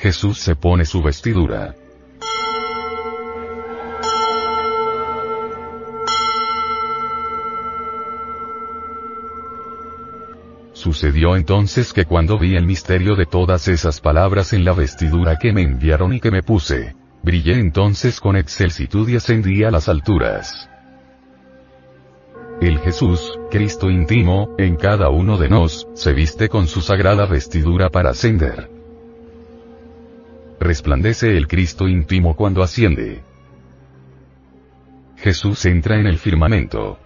Jesús se pone su vestidura. Sucedió entonces que cuando vi el misterio de todas esas palabras en la vestidura que me enviaron y que me puse, brillé entonces con excelsitud y ascendí a las alturas. El Jesús, Cristo íntimo, en cada uno de nos, se viste con su sagrada vestidura para ascender. Resplandece el Cristo íntimo cuando asciende. Jesús entra en el firmamento.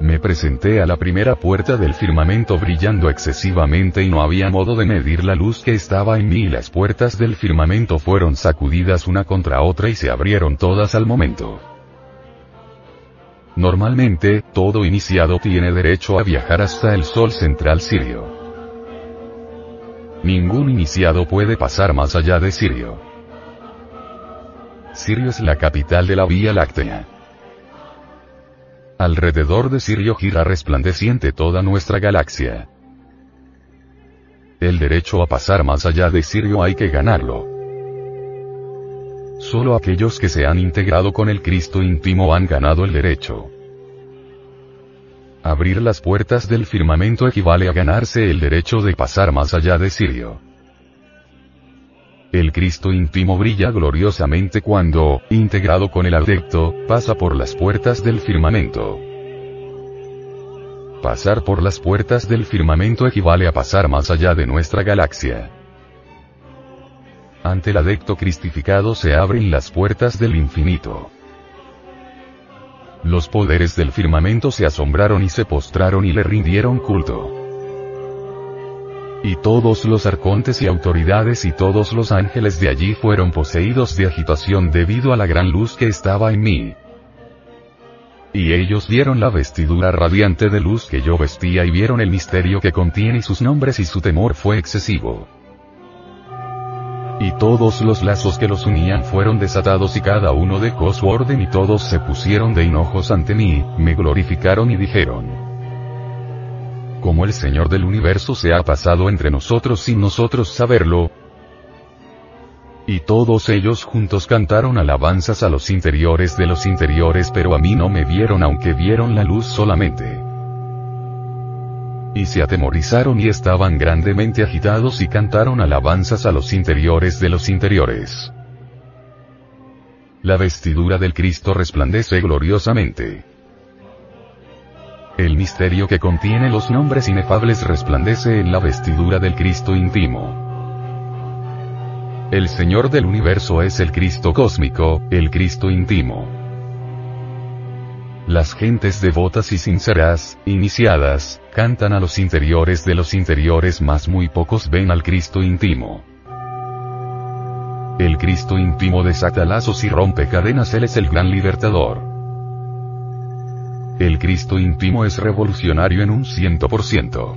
Me presenté a la primera puerta del firmamento brillando excesivamente y no había modo de medir la luz que estaba en mí y las puertas del firmamento fueron sacudidas una contra otra y se abrieron todas al momento. Normalmente, todo iniciado tiene derecho a viajar hasta el Sol central sirio. Ningún iniciado puede pasar más allá de Sirio. Sirio es la capital de la Vía Láctea. Alrededor de Sirio gira resplandeciente toda nuestra galaxia. El derecho a pasar más allá de Sirio hay que ganarlo. Solo aquellos que se han integrado con el Cristo íntimo han ganado el derecho. Abrir las puertas del firmamento equivale a ganarse el derecho de pasar más allá de Sirio. El Cristo íntimo brilla gloriosamente cuando, integrado con el adepto, pasa por las puertas del firmamento. Pasar por las puertas del firmamento equivale a pasar más allá de nuestra galaxia. Ante el adepto cristificado se abren las puertas del infinito. Los poderes del firmamento se asombraron y se postraron y le rindieron culto. Y todos los arcontes y autoridades y todos los ángeles de allí fueron poseídos de agitación debido a la gran luz que estaba en mí. Y ellos vieron la vestidura radiante de luz que yo vestía y vieron el misterio que contiene sus nombres y su temor fue excesivo. Y todos los lazos que los unían fueron desatados y cada uno dejó su orden y todos se pusieron de hinojos ante mí, me glorificaron y dijeron, como el Señor del universo se ha pasado entre nosotros sin nosotros saberlo. Y todos ellos juntos cantaron alabanzas a los interiores de los interiores pero a mí no me vieron aunque vieron la luz solamente. Y se atemorizaron y estaban grandemente agitados y cantaron alabanzas a los interiores de los interiores. La vestidura del Cristo resplandece gloriosamente. El misterio que contiene los nombres inefables resplandece en la vestidura del Cristo íntimo. El Señor del universo es el Cristo cósmico, el Cristo íntimo. Las gentes devotas y sinceras, iniciadas, cantan a los interiores de los interiores mas muy pocos ven al Cristo íntimo. El Cristo íntimo desata lazos y rompe cadenas, Él es el gran libertador. El Cristo íntimo es revolucionario en un ciento por ciento.